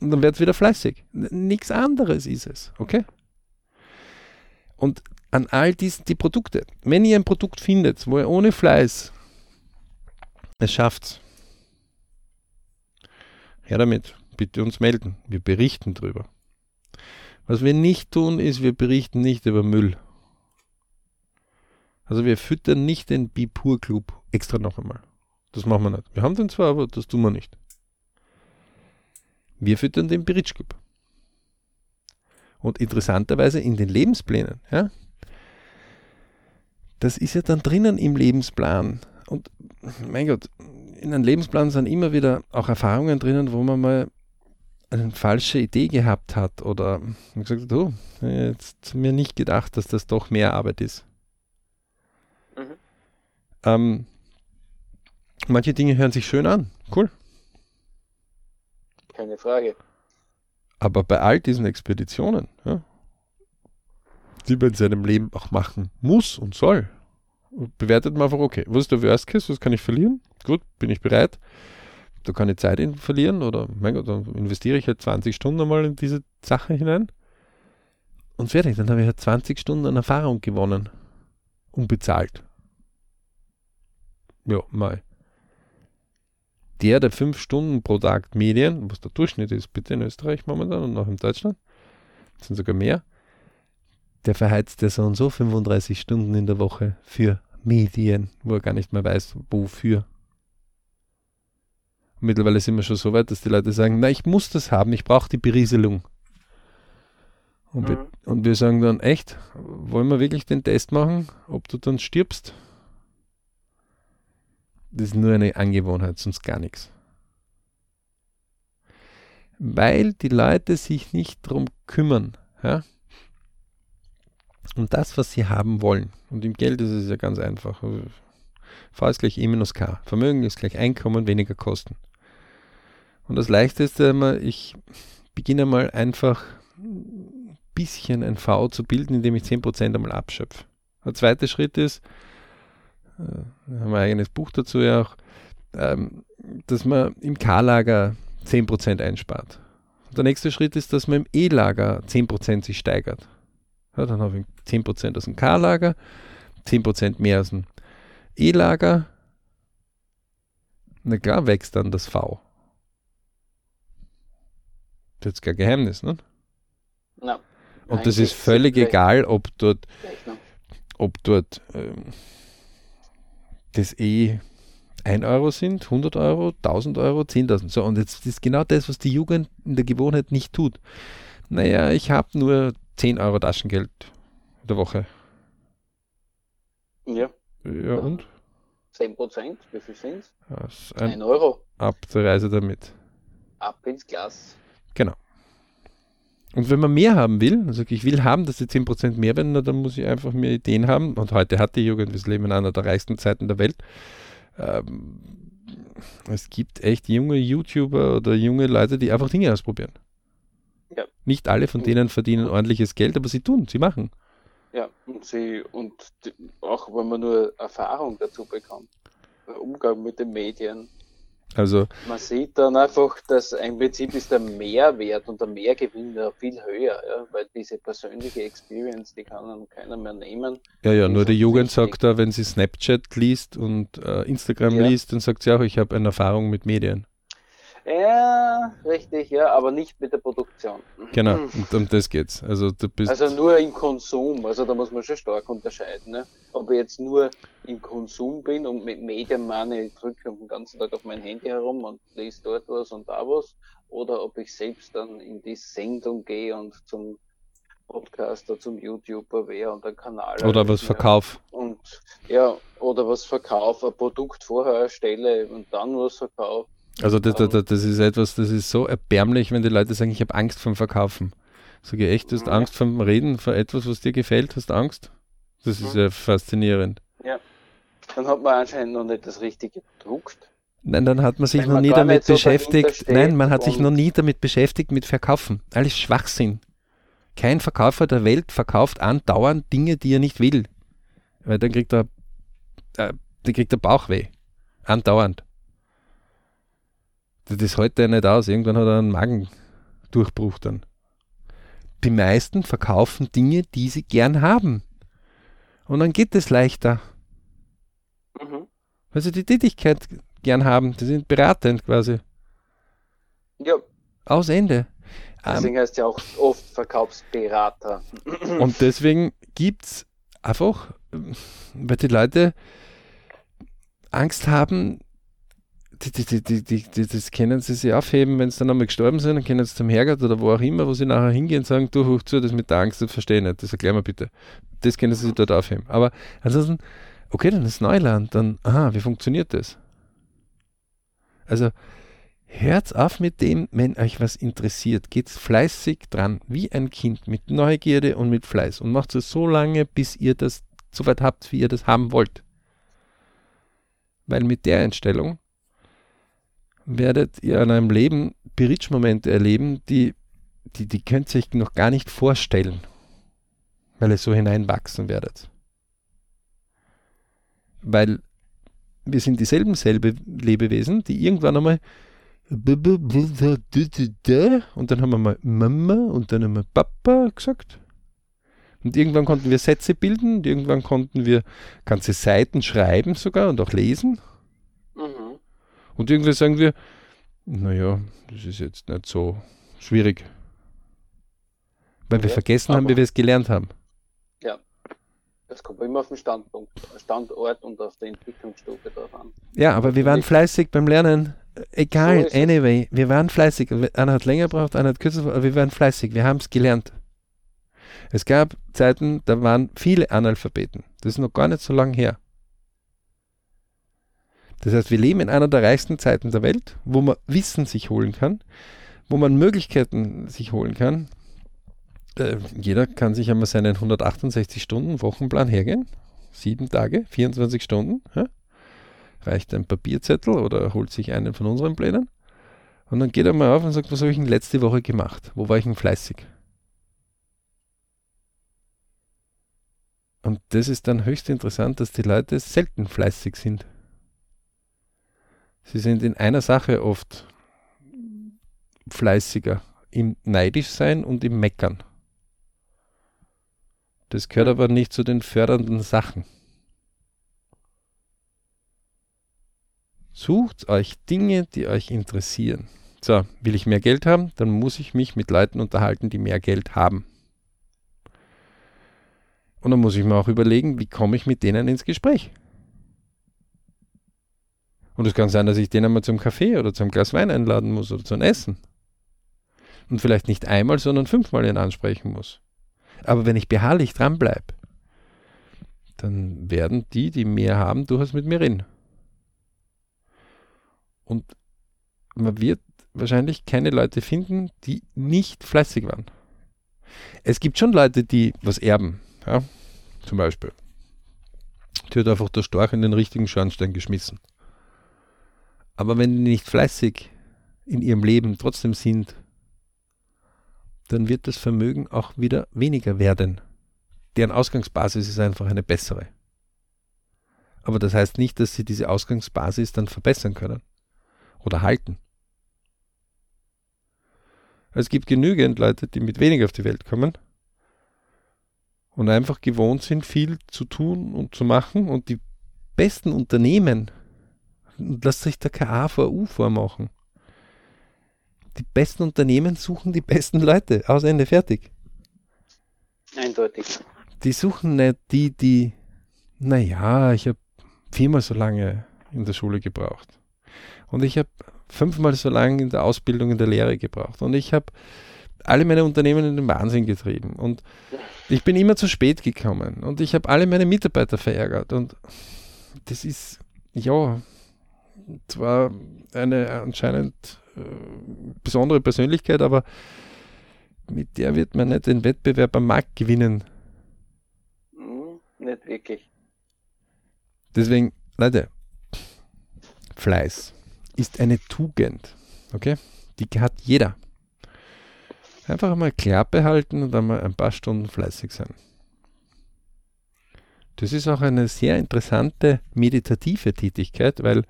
A: Und dann wird es wieder fleißig. Nichts anderes ist es, okay? Und an all diesen, die Produkte, wenn ihr ein Produkt findet, wo ihr ohne Fleiß es schafft, Her damit, bitte uns melden. Wir berichten drüber. Was wir nicht tun, ist, wir berichten nicht über Müll. Also wir füttern nicht den Bipur Club extra noch einmal. Das machen wir nicht. Wir haben den zwar, aber das tun wir nicht. Wir füttern den Bridge Club. Und interessanterweise in den Lebensplänen, ja, das ist ja dann drinnen im Lebensplan. Und mein Gott, in einem Lebensplan sind immer wieder auch Erfahrungen drinnen, wo man mal eine falsche Idee gehabt hat oder gesagt hat, oh, jetzt mir nicht gedacht, dass das doch mehr Arbeit ist. Mhm. Ähm, manche Dinge hören sich schön an, cool.
B: Keine Frage.
A: Aber bei all diesen Expeditionen, ja, die man in seinem Leben auch machen muss und soll, bewertet man einfach, okay, was ist der Worst Case, was kann ich verlieren? Gut, bin ich bereit. Da kann ich Zeit verlieren oder, mein Gott, dann investiere ich halt 20 Stunden einmal in diese Sache hinein. Und fertig, dann habe ich halt 20 Stunden an Erfahrung gewonnen. Unbezahlt. Ja, mal. Der, der 5 Stunden pro Tag Medien, was der Durchschnitt ist, bitte in Österreich momentan und auch in Deutschland, sind sogar mehr, der verheizt ja so und so 35 Stunden in der Woche für Medien, wo er gar nicht mehr weiß, wofür. Mittlerweile sind wir schon so weit, dass die Leute sagen, na, ich muss das haben, ich brauche die Berieselung. Und, mhm. wir, und wir sagen dann, echt, wollen wir wirklich den Test machen, ob du dann stirbst? Das ist nur eine Angewohnheit, sonst gar nichts. Weil die Leute sich nicht darum kümmern, ja? Um das, was sie haben wollen. Und im Geld ist es ja ganz einfach. V ist gleich E minus K. Vermögen ist gleich Einkommen, weniger Kosten. Und das Leichteste einmal, ich beginne mal einfach ein bisschen ein V zu bilden, indem ich 10% einmal abschöpfe. Der zweite Schritt ist, äh, haben wir ein eigenes Buch dazu ja auch, ähm, dass man im K-Lager 10% einspart. Und der nächste Schritt ist, dass man im E-Lager 10% sich steigert. Ja, dann habe ich 10% aus dem K-Lager, 10% mehr aus dem E-Lager. Na klar wächst dann das V. Das ist jetzt kein Geheimnis, ne?
B: No.
A: Und das ist völlig egal, ob dort, ob dort ähm, das eh 1 Euro sind, 100 Euro, 1000 Euro, 10.000. So, und jetzt ist genau das, was die Jugend in der Gewohnheit nicht tut. Naja, ich habe nur 10 Euro Taschengeld in der Woche.
B: Ja.
A: Ja, und?
B: 10 Prozent, wie viel sind
A: es?
B: 1 Euro.
A: Ab der Reise damit.
B: Ab ins Glas.
A: Genau. Und wenn man mehr haben will, also ich will haben, dass die 10% mehr werden, dann muss ich einfach mehr Ideen haben. Und heute hat die Jugend, wir leben in einer der reichsten Zeiten der Welt. Ähm, es gibt echt junge YouTuber oder junge Leute, die einfach Dinge ausprobieren. Ja. Nicht alle von denen verdienen ordentliches Geld, aber sie tun, sie machen.
B: Ja, und sie, und die, auch wenn man nur Erfahrung dazu bekommt, Umgang mit den Medien,
A: also
B: man sieht dann einfach, dass im Prinzip ist der Mehrwert und der Mehrgewinn da viel höher, ja, weil diese persönliche Experience, die kann dann keiner mehr nehmen.
A: Ja, ja, nur die Jugend sagt da, wenn sie Snapchat liest und äh, Instagram ja. liest, dann sagt sie auch, ich habe eine Erfahrung mit Medien.
B: Ja, richtig, ja, aber nicht mit der Produktion.
A: Genau, und um das geht's. Also, du bist
B: also nur im Konsum, also da muss man schon stark unterscheiden. Ne? Ob ich jetzt nur im Konsum bin und mit Medienmoney drücke den ganzen Tag auf mein Handy herum und lese dort was und da was, oder ob ich selbst dann in die Sendung gehe und zum Podcaster, zum YouTuber wäre und einen Kanal.
A: Oder was verkauf.
B: Und ja, oder was verkauf, ein Produkt vorher erstelle und dann was verkaufe
A: also das, das, das, ist etwas, das ist so erbärmlich, wenn die Leute sagen, ich habe Angst vom Verkaufen. Sage ich echt, du hast Angst vom Reden, vor etwas, was dir gefällt, hast Angst? Das ist mhm. ja faszinierend.
B: Ja. Dann hat man anscheinend noch nicht das Richtige gedruckt.
A: Nein, dann hat man sich Wenn noch man nie damit so beschäftigt. Nein, man hat sich noch nie damit beschäftigt mit Verkaufen. Alles Schwachsinn. Kein Verkäufer der Welt verkauft andauernd Dinge, die er nicht will. Weil dann kriegt er, äh, dann kriegt er Bauchweh. Andauernd. Das hält er nicht aus. Irgendwann hat er einen Magendurchbruch dann. Die meisten verkaufen Dinge, die sie gern haben. Und dann geht es leichter. Mhm. Weil sie die Tätigkeit gern haben. Die sind beratend quasi.
B: Ja.
A: Aus Ende.
B: Deswegen ähm, heißt ja auch oft Verkaufsberater.
A: Und deswegen gibt es einfach, weil die Leute Angst haben, die, die, die, das können sie sich aufheben, wenn sie dann einmal gestorben sind, dann können sie zum Herrgott oder wo auch immer, wo sie nachher hingehen und sagen, du hoch zu, das mit der Angst, das verstehe ich nicht, das erklär mir bitte. Das können sie sich dort aufheben. Aber ansonsten, okay, dann ist Neuland, dann, aha, wie funktioniert das? Also, hört auf mit dem, wenn euch was interessiert. Geht fleißig dran, wie ein Kind, mit Neugierde und mit Fleiß. Und macht es so lange, bis ihr das so weit habt, wie ihr das haben wollt. Weil mit der Einstellung werdet ihr in einem Leben Berichtsmomente erleben, die, die, die könnt ihr euch noch gar nicht vorstellen, weil ihr so hineinwachsen werdet. Weil wir sind dieselben selbe Lebewesen, die irgendwann einmal und dann haben wir mal Mama und dann haben wir Papa gesagt. Und irgendwann konnten wir Sätze bilden irgendwann konnten wir ganze Seiten schreiben sogar und auch lesen. Und irgendwie sagen wir, naja, das ist jetzt nicht so schwierig. Weil ja, wir vergessen haben, wie wir es gelernt haben.
B: Ja, das kommt immer auf den Standpunkt, Standort und auf der Entwicklungsstufe drauf an.
A: Ja, aber wir waren fleißig beim Lernen. Egal, so anyway, wir waren fleißig. Einer hat länger gebraucht, einer hat kürzer gebraucht, aber wir waren fleißig. Wir haben es gelernt. Es gab Zeiten, da waren viele Analphabeten. Das ist noch gar nicht so lange her. Das heißt, wir leben in einer der reichsten Zeiten der Welt, wo man Wissen sich holen kann, wo man Möglichkeiten sich holen kann. Äh, jeder kann sich einmal seinen 168 Stunden Wochenplan hergehen. Sieben Tage, 24 Stunden. Ja? Reicht ein Papierzettel oder holt sich einen von unseren Plänen. Und dann geht er mal auf und sagt, was habe ich denn letzte Woche gemacht? Wo war ich denn fleißig? Und das ist dann höchst interessant, dass die Leute selten fleißig sind. Sie sind in einer Sache oft fleißiger, im neidisch sein und im Meckern. Das gehört aber nicht zu den fördernden Sachen. Sucht euch Dinge, die euch interessieren. So, will ich mehr Geld haben, dann muss ich mich mit Leuten unterhalten, die mehr Geld haben. Und dann muss ich mir auch überlegen, wie komme ich mit denen ins Gespräch. Und es kann sein, dass ich den einmal zum Kaffee oder zum Glas Wein einladen muss oder zum Essen. Und vielleicht nicht einmal, sondern fünfmal ihn ansprechen muss. Aber wenn ich beharrlich dranbleibe, dann werden die, die mehr haben, durchaus mit mir reden. Und man wird wahrscheinlich keine Leute finden, die nicht fleißig waren. Es gibt schon Leute, die was erben. Ja? Zum Beispiel. Die hat einfach der Storch in den richtigen Schornstein geschmissen. Aber wenn die nicht fleißig in ihrem Leben trotzdem sind, dann wird das Vermögen auch wieder weniger werden. Deren Ausgangsbasis ist einfach eine bessere. Aber das heißt nicht, dass sie diese Ausgangsbasis dann verbessern können oder halten. Es gibt genügend Leute, die mit weniger auf die Welt kommen und einfach gewohnt sind, viel zu tun und zu machen und die besten Unternehmen, lasst sich da kein A vor U vormachen. Die besten Unternehmen suchen die besten Leute. Aus Ende fertig.
B: Eindeutig.
A: Die suchen nicht die, die, naja, ich habe viermal so lange in der Schule gebraucht. Und ich habe fünfmal so lange in der Ausbildung, in der Lehre gebraucht. Und ich habe alle meine Unternehmen in den Wahnsinn getrieben. Und ich bin immer zu spät gekommen. Und ich habe alle meine Mitarbeiter verärgert. Und das ist, ja, zwar eine anscheinend äh, besondere Persönlichkeit, aber mit der wird man nicht den Wettbewerb am Markt gewinnen.
B: Hm, nicht wirklich.
A: Deswegen, Leute, Fleiß ist eine Tugend. Okay? Die hat jeder. Einfach einmal Klappe halten und einmal ein paar Stunden fleißig sein. Das ist auch eine sehr interessante meditative Tätigkeit, weil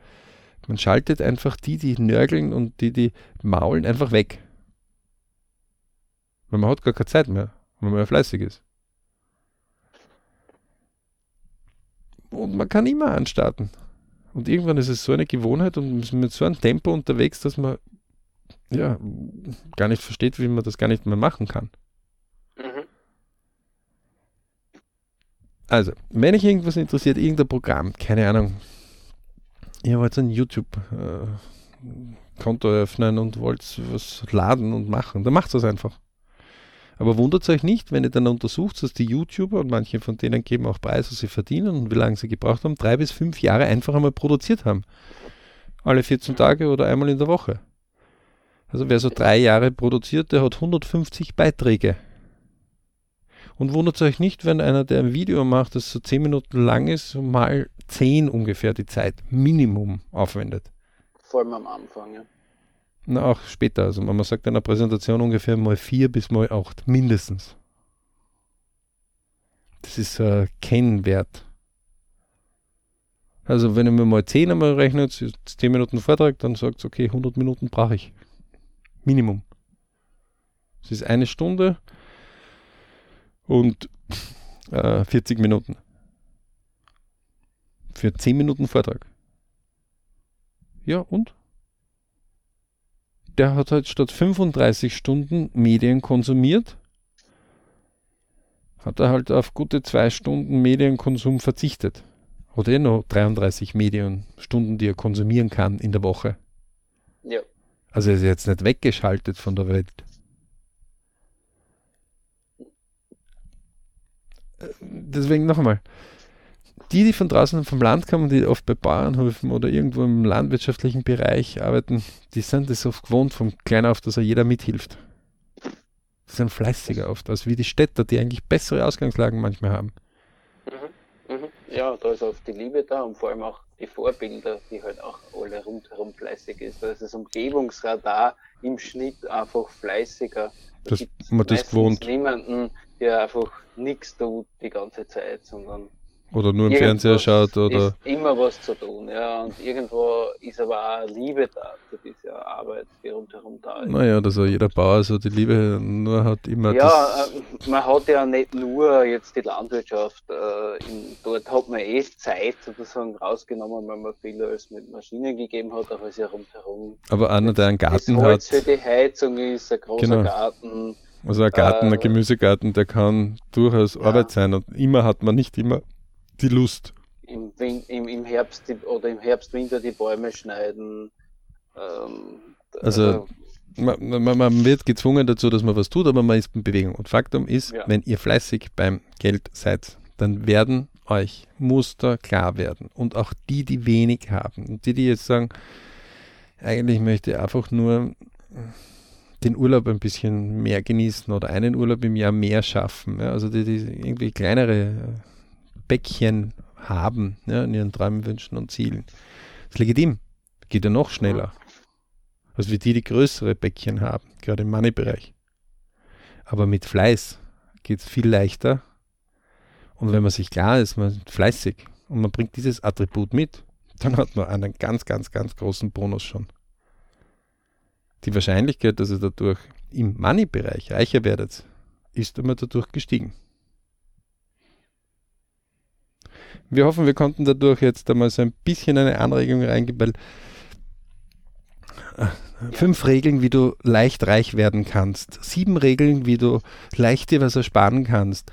A: man schaltet einfach die, die nörgeln und die, die maulen, einfach weg. Weil man hat gar keine Zeit mehr, wenn man ja fleißig ist. Und man kann immer anstarten. Und irgendwann ist es so eine Gewohnheit und man ist mit so einem Tempo unterwegs, dass man ja gar nicht versteht, wie man das gar nicht mehr machen kann. Mhm. Also, wenn euch irgendwas interessiert, irgendein Programm, keine Ahnung, ihr wollt ein YouTube-Konto öffnen und wollt was laden und machen, dann macht es einfach. Aber wundert euch nicht, wenn ihr dann untersucht, dass die YouTuber und manche von denen geben auch Preise, was sie verdienen und wie lange sie gebraucht haben, drei bis fünf Jahre einfach einmal produziert haben. Alle 14 Tage oder einmal in der Woche. Also wer so drei Jahre produziert, der hat 150 Beiträge. Und wundert euch nicht, wenn einer, der ein Video macht, das so 10 Minuten lang ist, mal 10 ungefähr die Zeit Minimum aufwendet.
B: Vor allem am Anfang, ja.
A: Na, auch später. Also man sagt in einer Präsentation ungefähr mal 4 bis mal 8, mindestens. Das ist ein äh, Kennwert. Also wenn ihr mir mal 10 einmal rechnet, 10 Minuten Vortrag, dann sagt es, okay, 100 Minuten brauche ich. Minimum. Es ist eine Stunde und äh, 40 Minuten. Für 10 Minuten Vortrag. Ja, und? Der hat halt statt 35 Stunden Medien konsumiert, hat er halt auf gute zwei Stunden Medienkonsum verzichtet. Hat er noch 33 Medienstunden, die er konsumieren kann in der Woche.
B: Ja.
A: Also er ist jetzt nicht weggeschaltet von der Welt. Deswegen noch einmal. Die, die von draußen vom Land kommen, die oft bei Bauernhöfen oder irgendwo im landwirtschaftlichen Bereich arbeiten, die sind es oft gewohnt von klein auf, dass er jeder mithilft. Die sind fleißiger oft, als wie die Städter, die eigentlich bessere Ausgangslagen manchmal haben.
B: Mhm, mhm. Ja, da ist oft die Liebe da und vor allem auch die Vorbilder, die halt auch alle rundherum fleißig ist. Da ist das Umgebungsradar im Schnitt einfach fleißiger.
A: Da das, man das gewohnt.
B: niemanden, der einfach nichts tut die ganze Zeit, sondern
A: oder nur im Fernseher schaut oder.
B: Ist immer was zu tun, ja. Und irgendwo ist aber auch Liebe da für diese Arbeit, die rundherum da ist.
A: Naja, dass auch jeder Bauer so die Liebe nur hat immer.
B: Ja, äh, man hat ja nicht nur jetzt die Landwirtschaft. Äh, in, dort hat man eh Zeit sozusagen rausgenommen, weil man viel als mit Maschinen gegeben hat, auch als ja rundherum.
A: Aber einer, der einen Garten hat.
B: für die Heizung ist, ein großer genau. Garten.
A: Also ein Garten, äh, ein Gemüsegarten, der kann durchaus ja. Arbeit sein und immer hat man nicht immer die Lust.
B: Im, im, im Herbst oder im Herbst, Winter die Bäume schneiden. Ähm,
A: also, man, man, man, wird gezwungen dazu, dass man was tut, aber man ist in Bewegung. Und Faktum ist, ja. wenn ihr fleißig beim Geld seid, dann werden euch Muster klar werden. Und auch die, die wenig haben. Und die, die jetzt sagen, eigentlich möchte ich einfach nur den Urlaub ein bisschen mehr genießen oder einen Urlaub im Jahr mehr schaffen. Ja, also die, die irgendwie kleinere Bäckchen haben ja, in ihren Träumen, Wünschen und Zielen. Das ist legitim. Geht ja noch schneller. Als wie die, die größere Bäckchen haben, gerade im Money-Bereich. Aber mit Fleiß geht es viel leichter. Und wenn man sich klar ist, man ist fleißig und man bringt dieses Attribut mit, dann hat man einen ganz, ganz, ganz großen Bonus schon. Die Wahrscheinlichkeit, dass ihr dadurch im Money-Bereich reicher werdet, ist immer dadurch gestiegen. Wir hoffen, wir konnten dadurch jetzt einmal so ein bisschen eine Anregung reingeben, weil äh, fünf Regeln, wie du leicht reich werden kannst. Sieben Regeln, wie du leicht dir was ersparen kannst.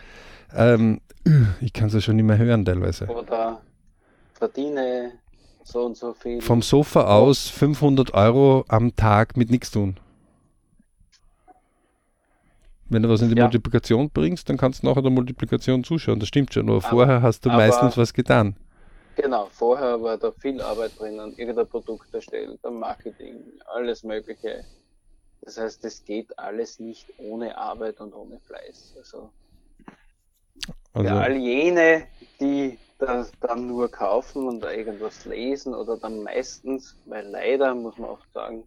A: Ähm, ich kann es ja schon nicht mehr hören teilweise.
B: Oder verdiene so und so viel.
A: Vom Sofa aus 500 Euro am Tag mit nichts tun. Wenn du was in die ja. Multiplikation bringst, dann kannst du nachher der Multiplikation zuschauen. Das stimmt schon, aber, aber vorher hast du meistens was getan.
B: Genau, vorher war da viel Arbeit drinnen, irgendein Produkt erstellt, ein Marketing, alles Mögliche. Das heißt, es geht alles nicht ohne Arbeit und ohne Fleiß. Also, also für all jene, die das dann nur kaufen und irgendwas lesen oder dann meistens, weil leider muss man auch sagen,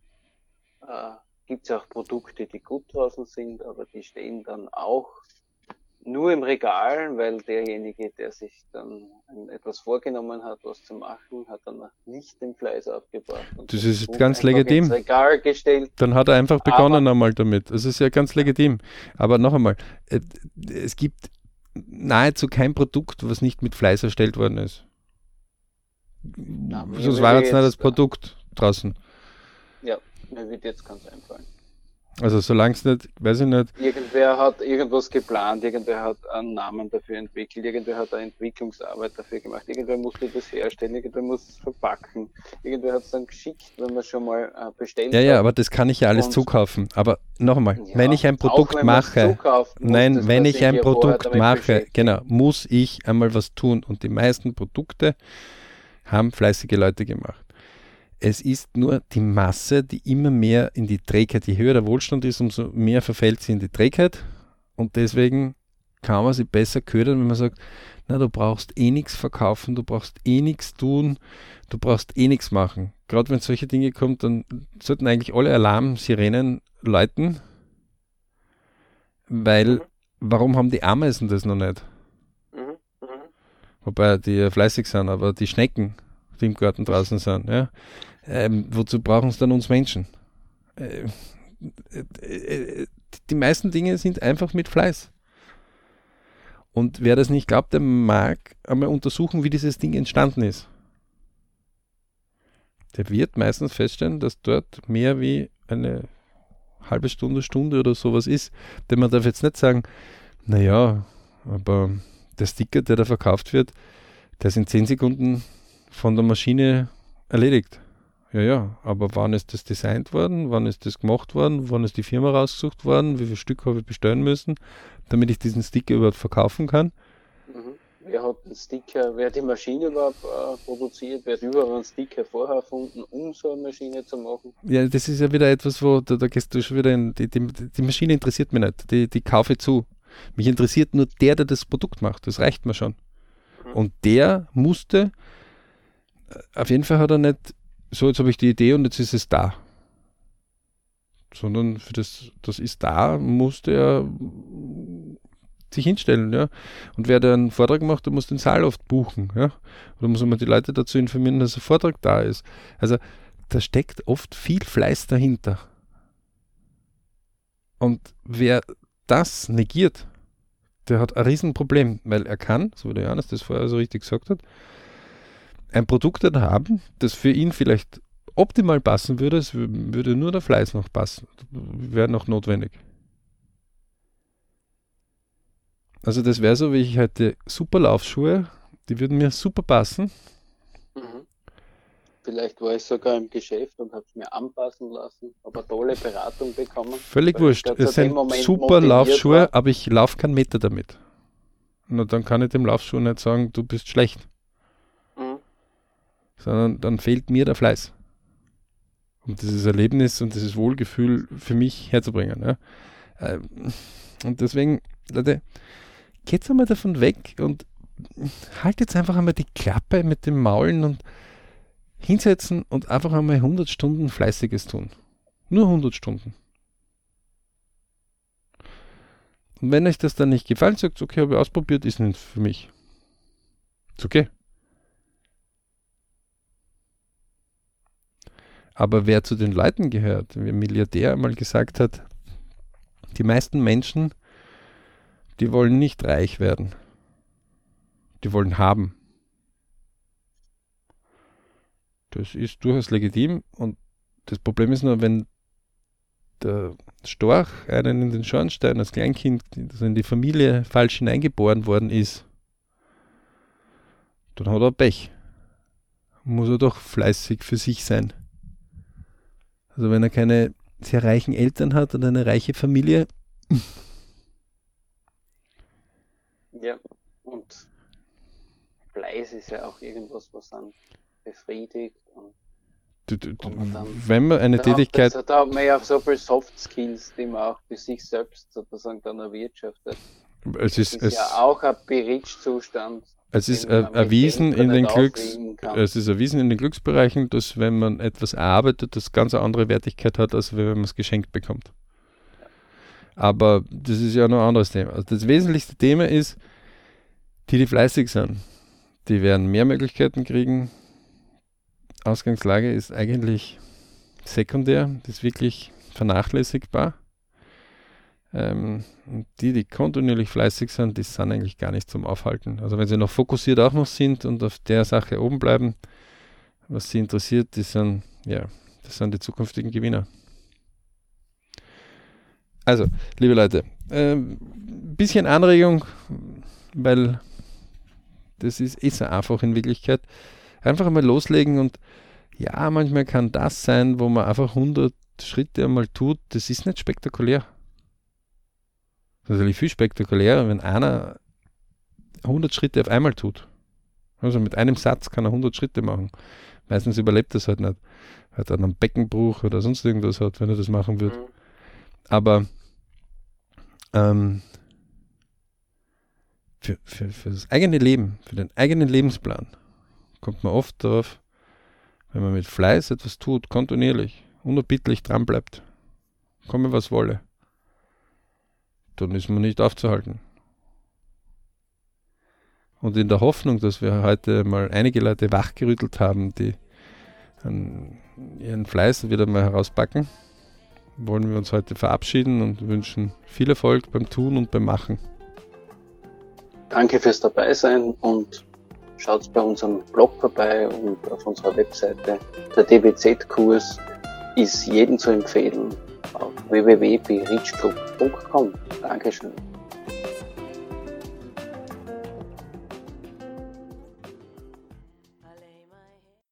B: äh, gibt es auch Produkte, die gut draußen sind, aber die stehen dann auch nur im Regal, weil derjenige, der sich dann etwas vorgenommen hat, was zu machen, hat dann nicht den Fleiß aufgebracht.
A: das ist ganz legitim.
B: Regal gestellt.
A: Dann hat er einfach begonnen einmal damit. Das ist ja ganz legitim. Aber noch einmal, äh, es gibt nahezu kein Produkt, was nicht mit Fleiß erstellt worden ist. Ja, Sonst war jetzt nicht das Produkt draußen.
B: Ja, mir wird jetzt ganz einfallen.
A: Also solange es nicht, weiß ich nicht.
B: Irgendwer hat irgendwas geplant, irgendwer hat einen Namen dafür entwickelt, irgendwer hat eine Entwicklungsarbeit dafür gemacht, irgendwer musste das herstellen, irgendwer muss es verpacken, irgendwer hat es dann geschickt, wenn man schon mal äh, bestellt
A: Ja, ja, aber das kann ich ja alles zukaufen. Aber noch einmal, ja, wenn ich ein Produkt auch, mache, zukauft, nein, wenn ich ein Produkt mache, genau, muss ich einmal was tun. Und die meisten Produkte haben fleißige Leute gemacht. Es ist nur die Masse, die immer mehr in die Trägheit, je höher der Wohlstand ist, umso mehr verfällt sie in die Trägheit. Und deswegen kann man sie besser ködern, wenn man sagt, na, du brauchst eh nichts verkaufen, du brauchst eh nichts tun, du brauchst eh nichts machen. Gerade wenn solche Dinge kommen, dann sollten eigentlich alle Alarmsirenen läuten, weil mhm. warum haben die Ameisen das noch nicht? Mhm. Mhm. Wobei die ja fleißig sind, aber die Schnecken, die im Garten draußen sind, ja, ähm, wozu brauchen es dann uns Menschen? Äh, äh, äh, die meisten Dinge sind einfach mit Fleiß. Und wer das nicht glaubt, der mag einmal untersuchen, wie dieses Ding entstanden ist. Der wird meistens feststellen, dass dort mehr wie eine halbe Stunde, Stunde oder sowas ist. Denn man darf jetzt nicht sagen, naja, aber der Sticker, der da verkauft wird, der ist in 10 Sekunden von der Maschine erledigt. Ja, ja, aber wann ist das designt worden? Wann ist das gemacht worden? Wann ist die Firma rausgesucht worden? Wie viele Stück habe ich bestellen müssen, damit ich diesen Sticker überhaupt verkaufen kann?
B: Mhm. Wer hat den Sticker, wer hat die Maschine überhaupt äh, produziert? Wer hat überhaupt einen Sticker vorher erfunden, um so eine Maschine zu machen?
A: Ja, das ist ja wieder etwas, wo da, da gehst du schon wieder in, die, die, die Maschine interessiert mich nicht, die, die kaufe zu. Mich interessiert nur der, der das Produkt macht, das reicht mir schon. Mhm. Und der musste, äh, auf jeden Fall hat er nicht so, jetzt habe ich die Idee und jetzt ist es da. Sondern für das, das ist da, musste er sich hinstellen, ja. Und wer da einen Vortrag macht, der muss den Saal oft buchen, ja. Oder muss man die Leute dazu informieren, dass ein Vortrag da ist. Also da steckt oft viel Fleiß dahinter. Und wer das negiert, der hat ein Riesenproblem, weil er kann, so wie der Johannes das vorher so richtig gesagt hat, ein Produkt haben, das für ihn vielleicht optimal passen würde, es würde nur der Fleiß noch passen, wäre noch notwendig. Also das wäre so, wie ich hätte super Laufschuhe, die würden mir super passen. Mhm.
B: Vielleicht war ich sogar im Geschäft und habe es mir anpassen lassen, aber tolle Beratung bekommen.
A: Völlig wurscht. Es sind super Laufschuhe, war. aber ich laufe keinen Meter damit. Und dann kann ich dem Laufschuh nicht sagen, du bist schlecht sondern dann fehlt mir der Fleiß. Um dieses Erlebnis und dieses Wohlgefühl für mich herzubringen. Ja. Ähm, und deswegen, Leute, geht's einmal davon weg und haltet jetzt einfach einmal die Klappe mit dem Maulen und hinsetzen und einfach einmal 100 Stunden Fleißiges tun. Nur 100 Stunden. Und wenn euch das dann nicht gefällt, sagt, okay, habe ich ausprobiert, ist nicht für mich. Ist okay. Aber wer zu den Leuten gehört, wie ein Milliardär einmal gesagt hat, die meisten Menschen, die wollen nicht reich werden. Die wollen haben. Das ist durchaus legitim und das Problem ist nur, wenn der Storch einen in den Schornstein als Kleinkind, das in die Familie falsch hineingeboren worden ist, dann hat er Pech. Muss er doch fleißig für sich sein. Also wenn er keine sehr reichen Eltern hat und eine reiche Familie.
B: Ja, und Fleiß ist ja auch irgendwas, was dann befriedigt. Und,
A: du, du, du, dann, wenn man eine Tätigkeit.
B: Hat, da hat man ja so viele Soft Skills, die man auch für sich selbst sozusagen dann erwirtschaftet.
A: Es ist,
B: das ist
A: es,
B: ja auch ein Berichtzustand.
A: Es ist äh, erwiesen in den Glücks, es ist erwiesen in den Glücksbereichen, dass wenn man etwas erarbeitet, das ganz andere Wertigkeit hat, als wenn man es geschenkt bekommt. Aber das ist ja noch ein anderes Thema. Also das wesentlichste Thema ist, die, die fleißig sind, die werden mehr Möglichkeiten kriegen. Ausgangslage ist eigentlich sekundär, das ist wirklich vernachlässigbar. Ähm, die, die kontinuierlich fleißig sind, die sind eigentlich gar nicht zum Aufhalten. Also wenn sie noch fokussiert auch noch sind und auf der Sache oben bleiben, was sie interessiert, die sind, ja, das sind die zukünftigen Gewinner. Also, liebe Leute, ein äh, bisschen Anregung, weil das ist, ist einfach in Wirklichkeit. Einfach einmal loslegen und ja, manchmal kann das sein, wo man einfach 100 Schritte einmal tut. Das ist nicht spektakulär. Das ist natürlich viel spektakulärer, wenn einer 100 Schritte auf einmal tut. Also mit einem Satz kann er 100 Schritte machen. Meistens überlebt das halt nicht. Hat dann einen Beckenbruch oder sonst irgendwas hat, wenn er das machen würde. Mhm. Aber ähm, für, für, für das eigene Leben, für den eigenen Lebensplan, kommt man oft darauf, wenn man mit Fleiß etwas tut, kontinuierlich, unerbittlich dran bleibt, komme was wolle, dann ist man nicht aufzuhalten. Und in der Hoffnung, dass wir heute mal einige Leute wachgerüttelt haben, die ihren Fleiß wieder mal herauspacken, wollen wir uns heute verabschieden und wünschen viel Erfolg beim Tun und beim Machen.
B: Danke fürs Dabeisein und schaut bei unserem Blog vorbei und auf unserer Webseite. Der DBZ-Kurs ist jedem zu empfehlen auf www.berichclub.com. Dankeschön.